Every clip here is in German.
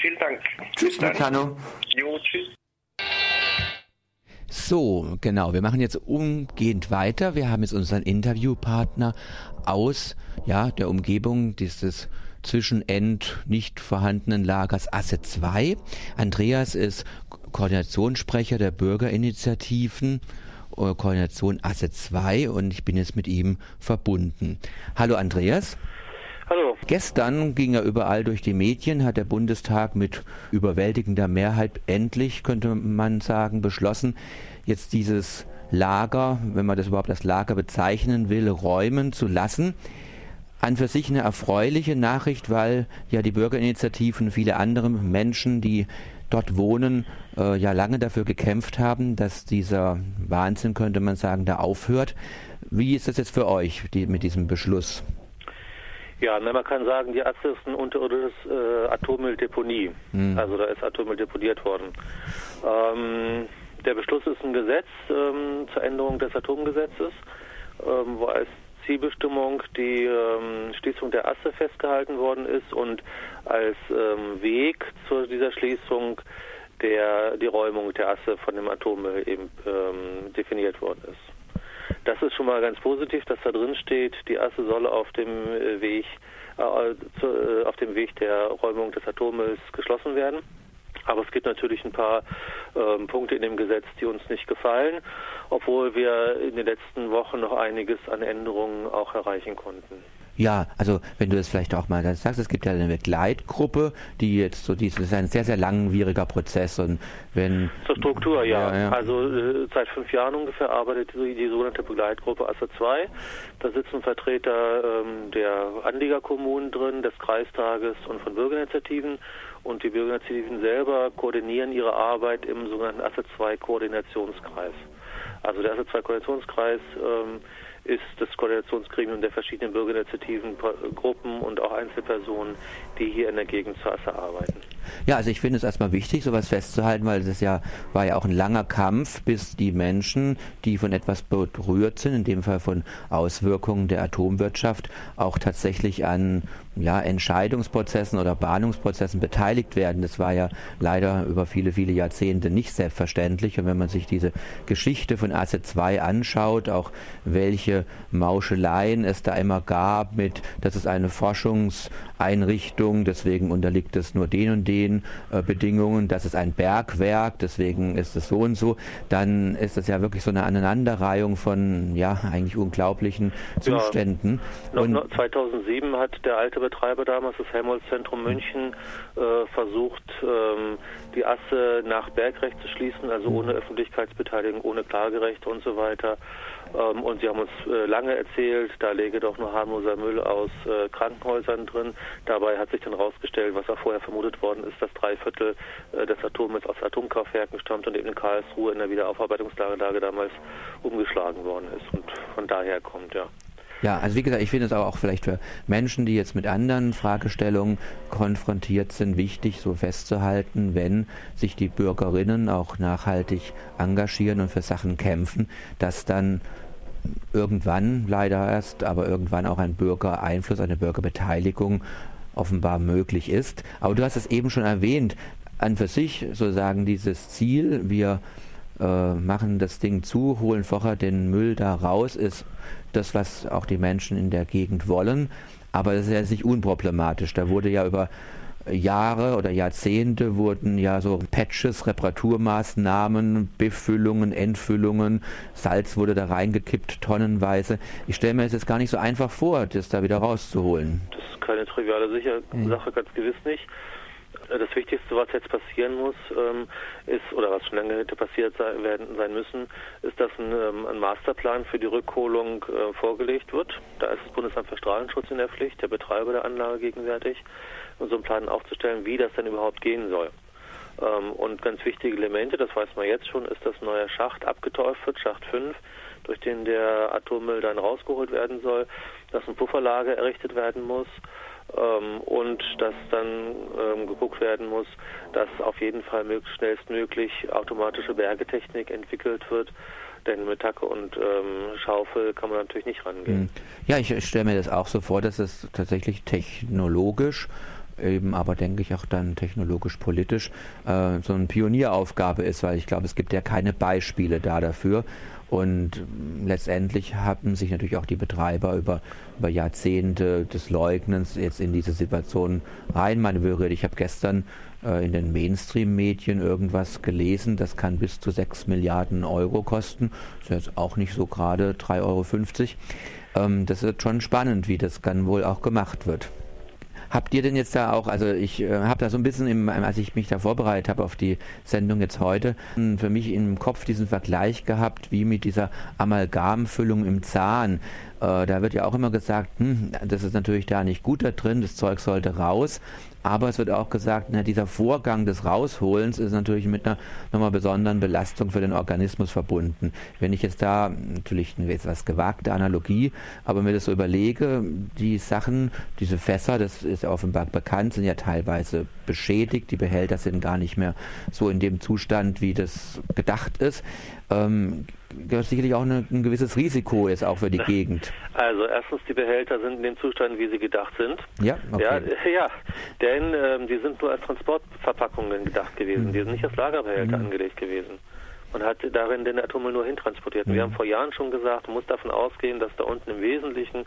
Vielen Dank. Tschüss, Meccano. Jo, tschüss. So, genau. Wir machen jetzt umgehend weiter. Wir haben jetzt unseren Interviewpartner aus ja, der Umgebung dieses Zwischenend nicht vorhandenen Lagers Asse 2. Andreas ist Koordinationssprecher der Bürgerinitiativen äh, Koordination Asse 2 und ich bin jetzt mit ihm verbunden. Hallo Andreas. Hallo. Gestern ging er überall durch die Medien, hat der Bundestag mit überwältigender Mehrheit endlich, könnte man sagen, beschlossen, jetzt dieses Lager, wenn man das überhaupt als Lager bezeichnen will, räumen zu lassen. An für sich eine erfreuliche Nachricht, weil ja die Bürgerinitiativen, viele andere Menschen, die dort wohnen, äh, ja lange dafür gekämpft haben, dass dieser Wahnsinn, könnte man sagen, da aufhört. Wie ist das jetzt für euch die, mit diesem Beschluss? Ja, na, man kann sagen, die Asse ist ein unterirdisches äh, Atommülldeponie. Hm. Also da ist Atommüll deponiert worden. Ähm, der Beschluss ist ein Gesetz ähm, zur Änderung des Atomgesetzes, ähm, wo als Zielbestimmung die ähm, Schließung der Asse festgehalten worden ist und als ähm, Weg zu dieser Schließung der die Räumung der Asse von dem Atommüll eben ähm, definiert worden ist. Das ist schon mal ganz positiv, dass da drin steht, die Asse solle auf dem äh, Weg äh, äh, auf dem Weg der Räumung des Atommülls geschlossen werden. Aber es gibt natürlich ein paar ähm, Punkte in dem Gesetz, die uns nicht gefallen, obwohl wir in den letzten Wochen noch einiges an Änderungen auch erreichen konnten. Ja, also wenn du das vielleicht auch mal sagst, es gibt ja eine Begleitgruppe, die jetzt so, das ist ein sehr, sehr langwieriger Prozess und wenn... Zur Struktur, ja. ja, ja. Also äh, seit fünf Jahren ungefähr arbeitet die, die sogenannte Begleitgruppe ASSA 2. Da sitzen Vertreter ähm, der Anliegerkommunen drin, des Kreistages und von Bürgerinitiativen und die Bürgerinitiativen selber koordinieren ihre Arbeit im sogenannten ASSA 2 Koordinationskreis. Also der ASSA 2 Koordinationskreis ähm, ist das Koordinationsgremium der verschiedenen Bürgerinitiativen, Gruppen und auch Einzelpersonen, die hier in der Gegend zur Asse arbeiten. Ja, also ich finde es erstmal wichtig, sowas festzuhalten, weil es ja war ja auch ein langer Kampf, bis die Menschen, die von etwas berührt sind, in dem Fall von Auswirkungen der Atomwirtschaft, auch tatsächlich an ja, Entscheidungsprozessen oder Bahnungsprozessen beteiligt werden. Das war ja leider über viele, viele Jahrzehnte nicht selbstverständlich. Und wenn man sich diese Geschichte von ACE 2 anschaut, auch welche Mauscheleien es da immer gab mit, das ist eine Forschungseinrichtung, deswegen unterliegt es nur den und den äh, Bedingungen, das ist ein Bergwerk, deswegen ist es so und so, dann ist das ja wirklich so eine Aneinanderreihung von, ja, eigentlich unglaublichen Zuständen. Ja, und 2007 hat der alte Betreiber damals, das Helmholtz-Zentrum München, äh, versucht, ähm, die Asse nach Bergrecht zu schließen, also ohne Öffentlichkeitsbeteiligung, ohne Klagerechte und so weiter. Ähm, und sie haben uns äh, lange erzählt, da läge doch nur harmloser Müll aus äh, Krankenhäusern drin. Dabei hat sich dann herausgestellt, was auch vorher vermutet worden ist, dass drei Viertel äh, des Atommülls aus Atomkraftwerken stammt und eben in Karlsruhe in der Wiederaufarbeitungslage damals umgeschlagen worden ist und von daher kommt, ja. Ja, also wie gesagt, ich finde es auch vielleicht für Menschen, die jetzt mit anderen Fragestellungen konfrontiert sind, wichtig, so festzuhalten, wenn sich die Bürgerinnen auch nachhaltig engagieren und für Sachen kämpfen, dass dann irgendwann leider erst, aber irgendwann auch ein Bürgereinfluss, eine Bürgerbeteiligung offenbar möglich ist. Aber du hast es eben schon erwähnt, an für sich sozusagen dieses Ziel, wir äh, machen das Ding zu, holen vorher den Müll da raus, ist das, was auch die Menschen in der Gegend wollen. Aber das ist ja nicht unproblematisch. Da wurde ja über Jahre oder Jahrzehnte wurden ja so Patches, Reparaturmaßnahmen, Befüllungen, Entfüllungen, Salz wurde da reingekippt, tonnenweise. Ich stelle mir jetzt gar nicht so einfach vor, das da wieder rauszuholen. Das ist keine triviale Sache, ganz gewiss nicht. Das Wichtigste, was jetzt passieren muss, ähm, ist, oder was schon lange hätte passiert sein, werden, sein müssen, ist, dass ein, ähm, ein Masterplan für die Rückholung äh, vorgelegt wird. Da ist das Bundesamt für Strahlenschutz in der Pflicht, der Betreiber der Anlage gegenwärtig, so einen Plan aufzustellen, wie das denn überhaupt gehen soll. Ähm, und ganz wichtige Elemente, das weiß man jetzt schon, ist, dass ein neuer Schacht abgeteuft wird, Schacht 5, durch den der Atommüll dann rausgeholt werden soll, dass ein Pufferlager errichtet werden muss ähm, und dass dann ähm, geguckt werden muss, dass auf jeden Fall möglichst schnellstmöglich automatische Bergetechnik entwickelt wird. Denn mit Tacke und ähm, Schaufel kann man natürlich nicht rangehen. Hm. Ja, ich stelle mir das auch so vor, dass es tatsächlich technologisch eben aber denke ich auch dann technologisch-politisch äh, so eine Pionieraufgabe ist, weil ich glaube, es gibt ja keine Beispiele da dafür. Und letztendlich haben sich natürlich auch die Betreiber über, über Jahrzehnte des Leugnens jetzt in diese Situation reinmanövriert. Ich habe gestern äh, in den Mainstream-Medien irgendwas gelesen, das kann bis zu 6 Milliarden Euro kosten. Das ist jetzt auch nicht so gerade 3,50 Euro. Ähm, das wird schon spannend, wie das dann wohl auch gemacht wird. Habt ihr denn jetzt da auch, also ich äh, habe da so ein bisschen, im, als ich mich da vorbereitet habe auf die Sendung jetzt heute, für mich im Kopf diesen Vergleich gehabt, wie mit dieser Amalgamfüllung im Zahn. Äh, da wird ja auch immer gesagt, hm, das ist natürlich da nicht gut da drin, das Zeug sollte raus. Aber es wird auch gesagt, na, dieser Vorgang des Rausholens ist natürlich mit einer nochmal besonderen Belastung für den Organismus verbunden. Wenn ich jetzt da natürlich eine etwas gewagte Analogie, aber mir das so überlege, die Sachen, diese Fässer, das ist ja offenbar bekannt, sind ja teilweise beschädigt. Die Behälter sind gar nicht mehr so in dem Zustand, wie das gedacht ist. Ähm, sicherlich auch eine, ein gewisses Risiko jetzt auch für die Gegend. Also erstens, die Behälter sind in dem Zustand, wie sie gedacht sind. Ja, okay. ja, ja denn ähm, die sind nur als Transportverpackungen gedacht gewesen. Mhm. Die sind nicht als Lagerbehälter mhm. angelegt gewesen und hat darin den Atommüll nur hintransportiert. Mhm. Wir haben vor Jahren schon gesagt, man muss davon ausgehen, dass da unten im Wesentlichen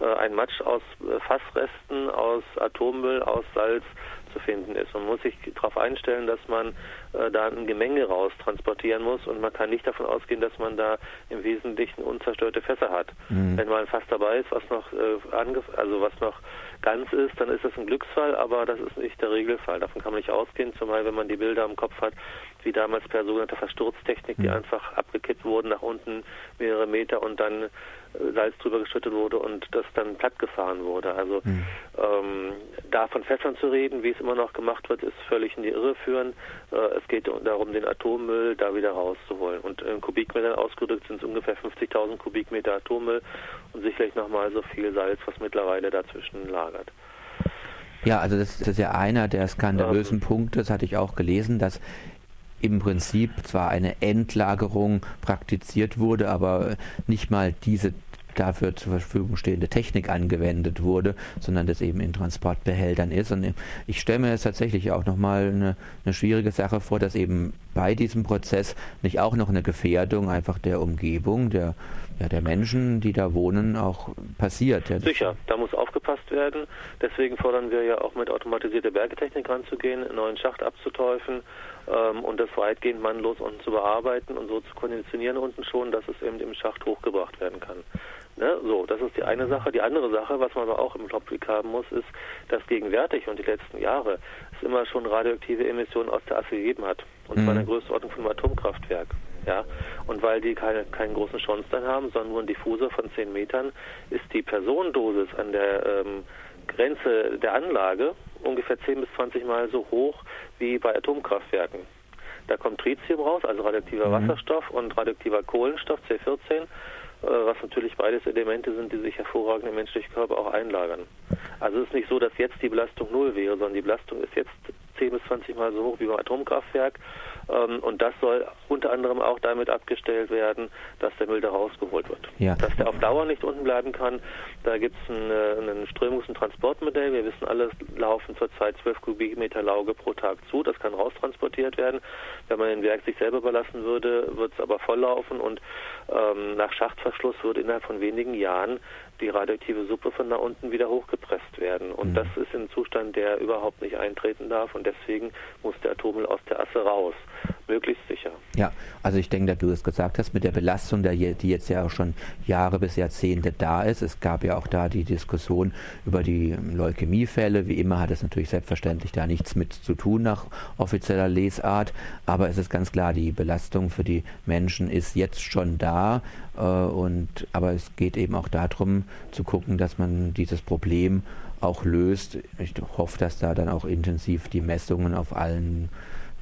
äh, ein Matsch aus äh, Fassresten, aus Atommüll, aus Salz zu finden ist. Man muss sich darauf einstellen, dass man äh, da ein Gemenge raus transportieren muss und man kann nicht davon ausgehen, dass man da im Wesentlichen unzerstörte Fässer hat. Mhm. Wenn mal ein Fass dabei ist, was noch äh, also was noch ganz ist, dann ist das ein Glücksfall, aber das ist nicht der Regelfall. Davon kann man nicht ausgehen, zumal wenn man die Bilder im Kopf hat, wie damals per sogenannter Versturztechnik, die mhm. einfach abgekippt wurden nach unten mehrere Meter und dann Salz drüber geschüttet wurde und das dann platt gefahren wurde. Also mhm. ähm, da von Fässern zu reden, wie es immer noch gemacht wird, ist völlig in die Irre führen. Äh, es geht darum, den Atommüll da wieder rauszuholen. Und in Kubikmetern ausgedrückt sind es ungefähr 50.000 Kubikmeter Atommüll und sicherlich nochmal so viel Salz, was mittlerweile dazwischen lagert. Ja, also das ist ja einer der skandalösen ähm, Punkte, das hatte ich auch gelesen, dass im Prinzip zwar eine Endlagerung praktiziert wurde, aber nicht mal diese dafür zur Verfügung stehende Technik angewendet wurde, sondern das eben in Transportbehältern ist. Und ich stelle mir jetzt tatsächlich auch nochmal eine, eine schwierige Sache vor, dass eben bei diesem Prozess nicht auch noch eine Gefährdung einfach der Umgebung, der, ja, der Menschen, die da wohnen, auch passiert. Ja, Sicher, da muss aufgepasst werden. Deswegen fordern wir ja auch mit automatisierter Bergetechnik ranzugehen, einen neuen Schacht abzuteufen ähm, und das weitgehend mannlos unten zu bearbeiten und so zu konditionieren unten schon, dass es eben im Schacht hochgebracht werden kann. Ne? So, das ist die eine Sache. Die andere Sache, was man aber auch im Blick haben muss, ist, dass gegenwärtig und die letzten Jahre es immer schon radioaktive Emissionen aus der Asse gegeben hat. Und mhm. zwar in der Größenordnung von einem Atomkraftwerk. Ja, und weil die keine, keinen großen Schornstein haben, sondern nur einen Diffusor von 10 Metern, ist die Personendosis an der ähm, Grenze der Anlage ungefähr 10 bis 20 Mal so hoch wie bei Atomkraftwerken. Da kommt Tritium raus, also radioaktiver mhm. Wasserstoff und radioaktiver Kohlenstoff, C14, äh, was natürlich beides Elemente sind, die sich hervorragend im menschlichen Körper auch einlagern. Also es ist nicht so, dass jetzt die Belastung null wäre, sondern die Belastung ist jetzt 10 bis 20 Mal so hoch wie beim Atomkraftwerk und das soll unter anderem auch damit abgestellt werden, dass der Müll da rausgeholt wird. Ja. Dass der auf Dauer nicht unten bleiben kann, da gibt es ein, äh, ein Strömungs- und Transportmodell. Wir wissen alle, laufen zurzeit 12 Kubikmeter Lauge pro Tag zu. Das kann raustransportiert werden. Wenn man den Werk sich selber überlassen würde, wird es aber volllaufen und ähm, nach Schachtverschluss würde innerhalb von wenigen Jahren die radioaktive Suppe von da unten wieder hochgepresst werden. Und mhm. das ist ein Zustand, der überhaupt nicht eintreten darf. Und deswegen muss der Atommüll aus der Asse raus. Möglichst sicher. Ja, also ich denke, da du es gesagt hast, mit der Belastung, die jetzt ja auch schon Jahre bis Jahrzehnte da ist. Es gab ja auch da die Diskussion über die Leukämiefälle. Wie immer hat es natürlich selbstverständlich da nichts mit zu tun nach offizieller Lesart. Aber es ist ganz klar, die Belastung für die Menschen ist jetzt schon da. Äh, und, aber es geht eben auch darum zu gucken, dass man dieses Problem auch löst. Ich hoffe, dass da dann auch intensiv die Messungen auf allen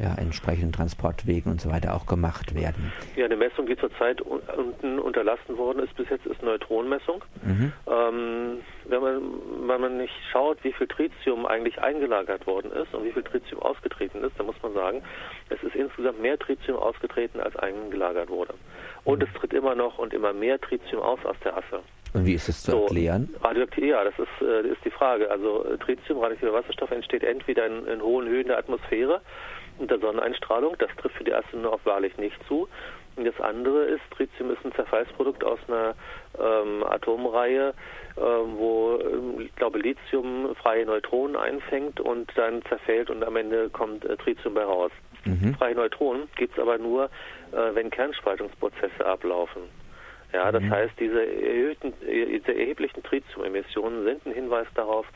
ja, entsprechenden Transportwegen und so weiter auch gemacht werden. Ja, eine Messung, die zurzeit unten unterlassen worden ist bis jetzt, ist Neutronenmessung. Mhm. Ähm, wenn, man, wenn man nicht schaut, wie viel Tritium eigentlich eingelagert worden ist und wie viel Tritium ausgetreten ist, dann muss man sagen, es ist insgesamt mehr Tritium ausgetreten, als eingelagert wurde. Und mhm. es tritt immer noch und immer mehr Tritium aus aus der Asse. Und wie ist es zu so, erklären? Radioaktiv, ja, das ist, äh, ist die Frage. Also äh, Tritium, radioaktiver Wasserstoff, entsteht entweder in, in, hohen Höhen der Atmosphäre unter Sonneneinstrahlung. Das trifft für die Astronauten auch wahrlich nicht zu. Und das andere ist, Tritium ist ein Zerfallsprodukt aus einer ähm, Atomreihe, äh, wo, ähm, ich glaube, Lithium freie Neutronen einfängt und dann zerfällt und am Ende kommt äh, Tritium bei raus. Mhm. Freie Neutronen gibt es aber nur, äh, wenn Kernspaltungsprozesse ablaufen. Ja, das mhm. heißt, diese, erhöhten, diese erheblichen Tritium-Emissionen sind ein Hinweis darauf,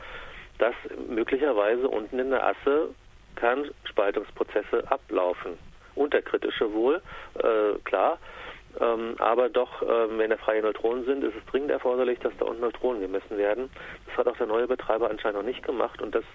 dass möglicherweise unten in der Asse Kernspaltungsprozesse ablaufen. Unterkritische wohl, äh, klar. Ähm, aber doch, ähm, wenn da freie Neutronen sind, ist es dringend erforderlich, dass da unten Neutronen gemessen werden. Das hat auch der neue Betreiber anscheinend noch nicht gemacht und das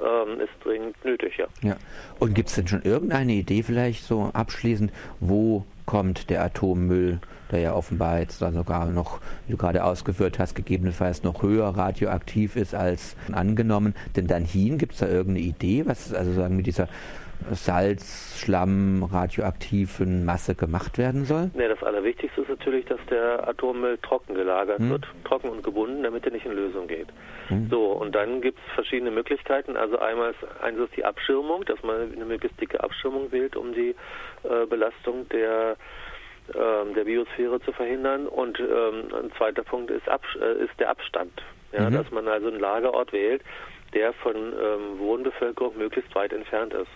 ähm, ist dringend nötig, ja. ja. Und gibt es denn schon irgendeine Idee vielleicht so abschließend, wo kommt der Atommüll, der ja offenbar jetzt dann sogar noch, wie du gerade ausgeführt hast, gegebenenfalls noch höher radioaktiv ist als angenommen. Denn dann hin gibt es da irgendeine Idee, was also sagen mit dieser Salz, Schlamm, radioaktiven Masse gemacht werden soll? Nee, das Allerwichtigste ist natürlich, dass der Atommüll trocken gelagert hm. wird, trocken und gebunden, damit er nicht in Lösung geht. Hm. So, und dann gibt es verschiedene Möglichkeiten. Also einmal eins ist die Abschirmung, dass man eine möglichst dicke Abschirmung wählt, um die äh, Belastung der ähm, der Biosphäre zu verhindern. Und ähm, ein zweiter Punkt ist, Ab äh, ist der Abstand. Ja, mhm. Dass man also einen Lagerort wählt, der von ähm, Wohnbevölkerung möglichst weit entfernt ist.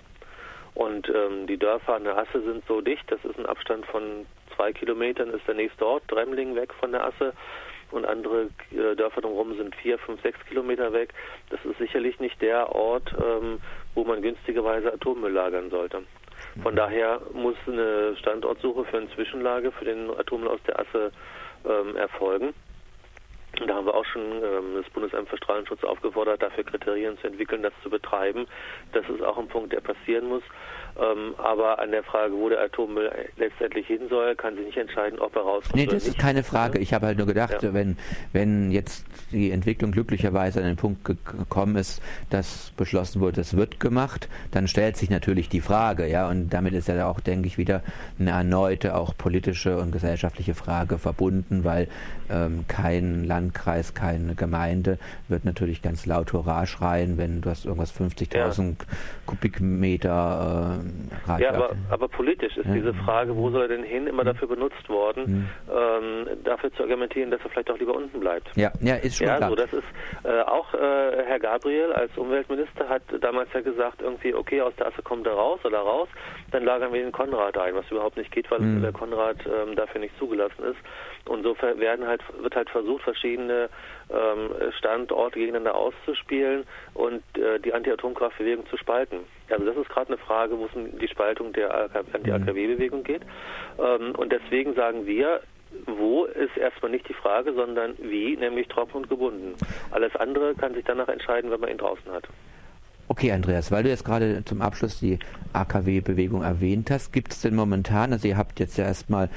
Und ähm, die Dörfer an der Asse sind so dicht, das ist ein Abstand von zwei Kilometern, ist der nächste Ort, Dremling weg von der Asse. Und andere äh, Dörfer drumherum sind vier, fünf, sechs Kilometer weg. Das ist sicherlich nicht der Ort, ähm, wo man günstigerweise Atommüll lagern sollte. Von daher muss eine Standortsuche für eine Zwischenlage für den Atommüll aus der Asse ähm, erfolgen. Da haben wir auch schon ähm, das Bundesamt für Strahlenschutz aufgefordert, dafür Kriterien zu entwickeln, das zu betreiben. Das ist auch ein Punkt, der passieren muss. Ähm, aber an der Frage, wo der Atommüll letztendlich hin soll, kann sich nicht entscheiden, ob er rauskommt. Nee, das ist keine Frage. Ich habe halt nur gedacht, ja. wenn, wenn jetzt die Entwicklung glücklicherweise an den Punkt gekommen ist, dass beschlossen wurde, es wird gemacht, dann stellt sich natürlich die Frage, ja, und damit ist ja auch, denke ich, wieder eine erneute, auch politische und gesellschaftliche Frage verbunden, weil ähm, kein Landkreis, keine Gemeinde wird natürlich ganz laut Hurra schreien, wenn du hast irgendwas 50.000 ja. Kubikmeter äh, ja, aber, aber politisch ist ja. diese Frage, wo soll er denn hin, immer dafür benutzt worden, mhm. ähm, dafür zu argumentieren, dass er vielleicht auch lieber unten bleibt. Ja, ja ist schon ja, klar. So, das ist äh, auch äh, Herr Gabriel als Umweltminister hat damals ja gesagt, irgendwie, okay, aus der Asse kommt er raus oder raus, dann lagern wir den Konrad ein, was überhaupt nicht geht, weil mhm. der Konrad ähm, dafür nicht zugelassen ist. Und so werden halt, wird halt versucht, verschiedene ähm, Standorte gegeneinander auszuspielen und äh, die Anti-Atomkraftbewegung zu spalten. Also das ist gerade eine Frage, wo es um die Spaltung der Anti-AKW-Bewegung geht. Ähm, und deswegen sagen wir, wo ist erstmal nicht die Frage, sondern wie, nämlich trocken und gebunden. Alles andere kann sich danach entscheiden, wenn man ihn draußen hat. Okay, Andreas, weil du jetzt gerade zum Abschluss die AKW-Bewegung erwähnt hast, gibt es denn momentan, also ihr habt jetzt ja erstmal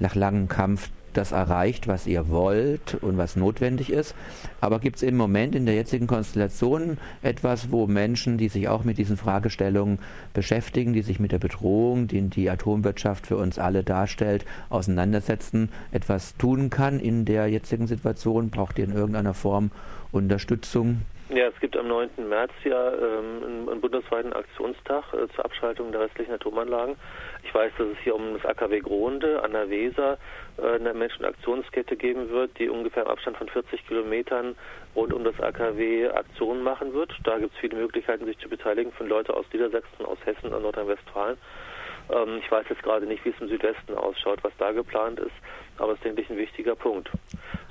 nach langem Kampf das erreicht, was ihr wollt und was notwendig ist. Aber gibt es im Moment in der jetzigen Konstellation etwas, wo Menschen, die sich auch mit diesen Fragestellungen beschäftigen, die sich mit der Bedrohung, die die Atomwirtschaft für uns alle darstellt, auseinandersetzen, etwas tun kann in der jetzigen Situation? Braucht ihr in irgendeiner Form Unterstützung? Ja, es gibt am 9. März ja ähm, einen, bundesweiten Aktionstag äh, zur Abschaltung der restlichen Atomanlagen. Ich weiß, dass es hier um das AKW Gronde an der Weser äh, eine Menschenaktionskette geben wird, die ungefähr im Abstand von 40 Kilometern rund um das AKW Aktionen machen wird. Da gibt es viele Möglichkeiten, sich zu beteiligen von Leuten aus Niedersachsen, aus Hessen und Nordrhein-Westfalen. Ähm, ich weiß jetzt gerade nicht, wie es im Südwesten ausschaut, was da geplant ist, aber es ist, denke ich, ein wichtiger Punkt.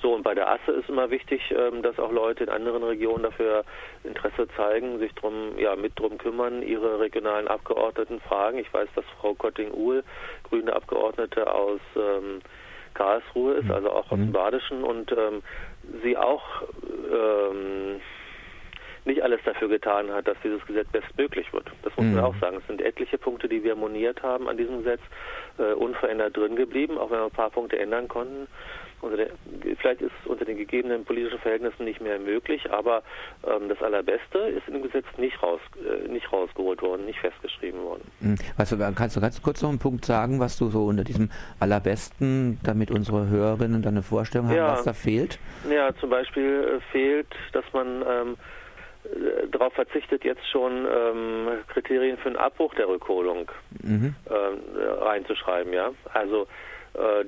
So, und bei der Asse ist immer wichtig, ähm, dass auch Leute in anderen Regionen dafür Interesse zeigen, sich drum, ja, mit drum kümmern, ihre regionalen Abgeordneten fragen. Ich weiß, dass Frau Kotting-Uhl, grüne Abgeordnete aus ähm, Karlsruhe ist, mhm. also auch aus dem mhm. Badischen und ähm, sie auch ähm, nicht alles dafür getan hat, dass dieses Gesetz bestmöglich wird. Das muss mhm. man auch sagen. Es sind etliche Punkte, die wir moniert haben an diesem Gesetz, äh, unverändert drin geblieben, auch wenn wir ein paar Punkte ändern konnten. Der, vielleicht ist es unter den gegebenen politischen Verhältnissen nicht mehr möglich, aber ähm, das Allerbeste ist im Gesetz nicht, raus, äh, nicht rausgeholt worden, nicht festgeschrieben worden. Hm. Weißt du, kannst du ganz kurz noch einen Punkt sagen, was du so unter diesem Allerbesten, damit unsere Hörerinnen dann eine Vorstellung haben, ja. was da fehlt? Ja, zum Beispiel äh, fehlt, dass man ähm, äh, darauf verzichtet, jetzt schon ähm, Kriterien für einen Abbruch der Rückholung mhm. äh, reinzuschreiben. Ja, also äh,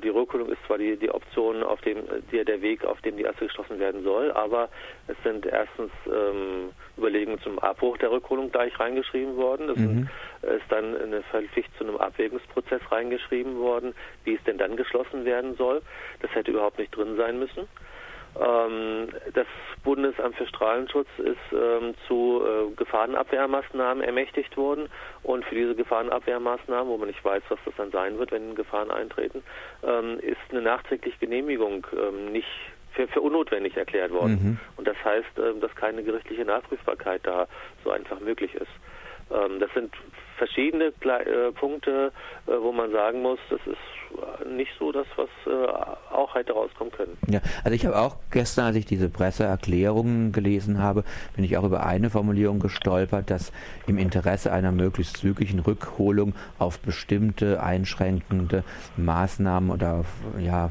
die Rückholung ist zwar die, die Option, auf dem die, der Weg, auf dem die Asse geschlossen werden soll, aber es sind erstens ähm, Überlegungen zum Abbruch der Rückholung gleich reingeschrieben worden. Es mhm. ist dann eine Pflicht zu einem Abwägungsprozess reingeschrieben worden, wie es denn dann geschlossen werden soll. Das hätte überhaupt nicht drin sein müssen. Ähm, das Bundesamt für Strahlenschutz ist ähm, zu äh, Gefahrenabwehrmaßnahmen ermächtigt worden und für diese Gefahrenabwehrmaßnahmen, wo man nicht weiß, was das dann sein wird, wenn Gefahren eintreten, ähm, ist eine nachträgliche Genehmigung ähm, nicht für, für, unnotwendig erklärt worden. Mhm. Und das heißt, äh, dass keine gerichtliche Nachprüfbarkeit da so einfach möglich ist. Ähm, das sind verschiedene äh, Punkte, äh, wo man sagen muss, das ist nicht so das, was äh, auch hätte rauskommen können. Ja, also ich habe auch gestern, als ich diese Presseerklärungen gelesen habe, bin ich auch über eine Formulierung gestolpert, dass im Interesse einer möglichst zügigen Rückholung auf bestimmte einschränkende Maßnahmen oder ja,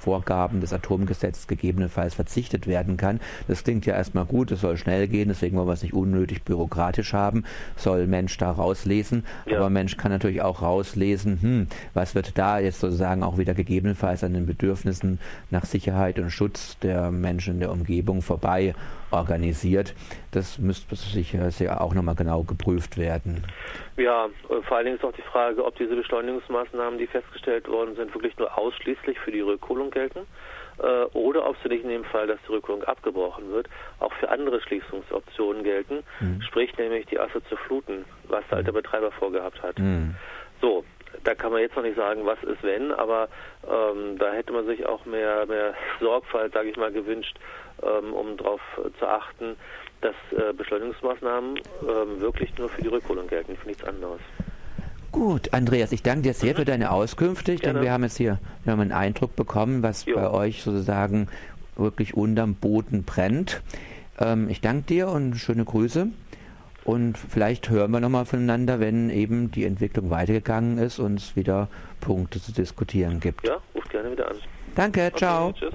Vorgaben des Atomgesetzes gegebenenfalls verzichtet werden kann. Das klingt ja erstmal gut, es soll schnell gehen, deswegen wollen wir es nicht unnötig bürokratisch haben, soll Mensch da rauslesen, ja. aber Mensch kann natürlich auch rauslesen, hm, was wird da jetzt sozusagen auch wieder gegebenenfalls an den Bedürfnissen nach Sicherheit und Schutz der Menschen in der Umgebung vorbei organisiert. Das müsste sicher auch nochmal genau geprüft werden. Ja, vor allen Dingen ist auch die Frage, ob diese Beschleunigungsmaßnahmen, die festgestellt worden sind, wirklich nur ausschließlich für die Rückholung gelten äh, oder ob sie nicht in dem Fall, dass die Rückholung abgebrochen wird, auch für andere Schließungsoptionen gelten, mhm. sprich nämlich die Asse zu fluten, was der alte Betreiber vorgehabt hat. Mhm. So, da kann man jetzt noch nicht sagen, was ist wenn, aber ähm, da hätte man sich auch mehr, mehr Sorgfalt, sage ich mal, gewünscht, ähm, um darauf zu achten, dass äh, Beschleunigungsmaßnahmen ähm, wirklich nur für die Rückholung gelten, für nichts anderes. Gut, Andreas, ich danke dir sehr mhm. für deine Auskünfte. Ich denke, wir haben jetzt hier wir haben einen Eindruck bekommen, was jo. bei euch sozusagen wirklich unterm Boden brennt. Ähm, ich danke dir und schöne Grüße. Und vielleicht hören wir nochmal voneinander, wenn eben die Entwicklung weitergegangen ist und es wieder Punkte zu diskutieren gibt. Ja, ruft gerne wieder an. Danke, okay, ciao. Tschüss.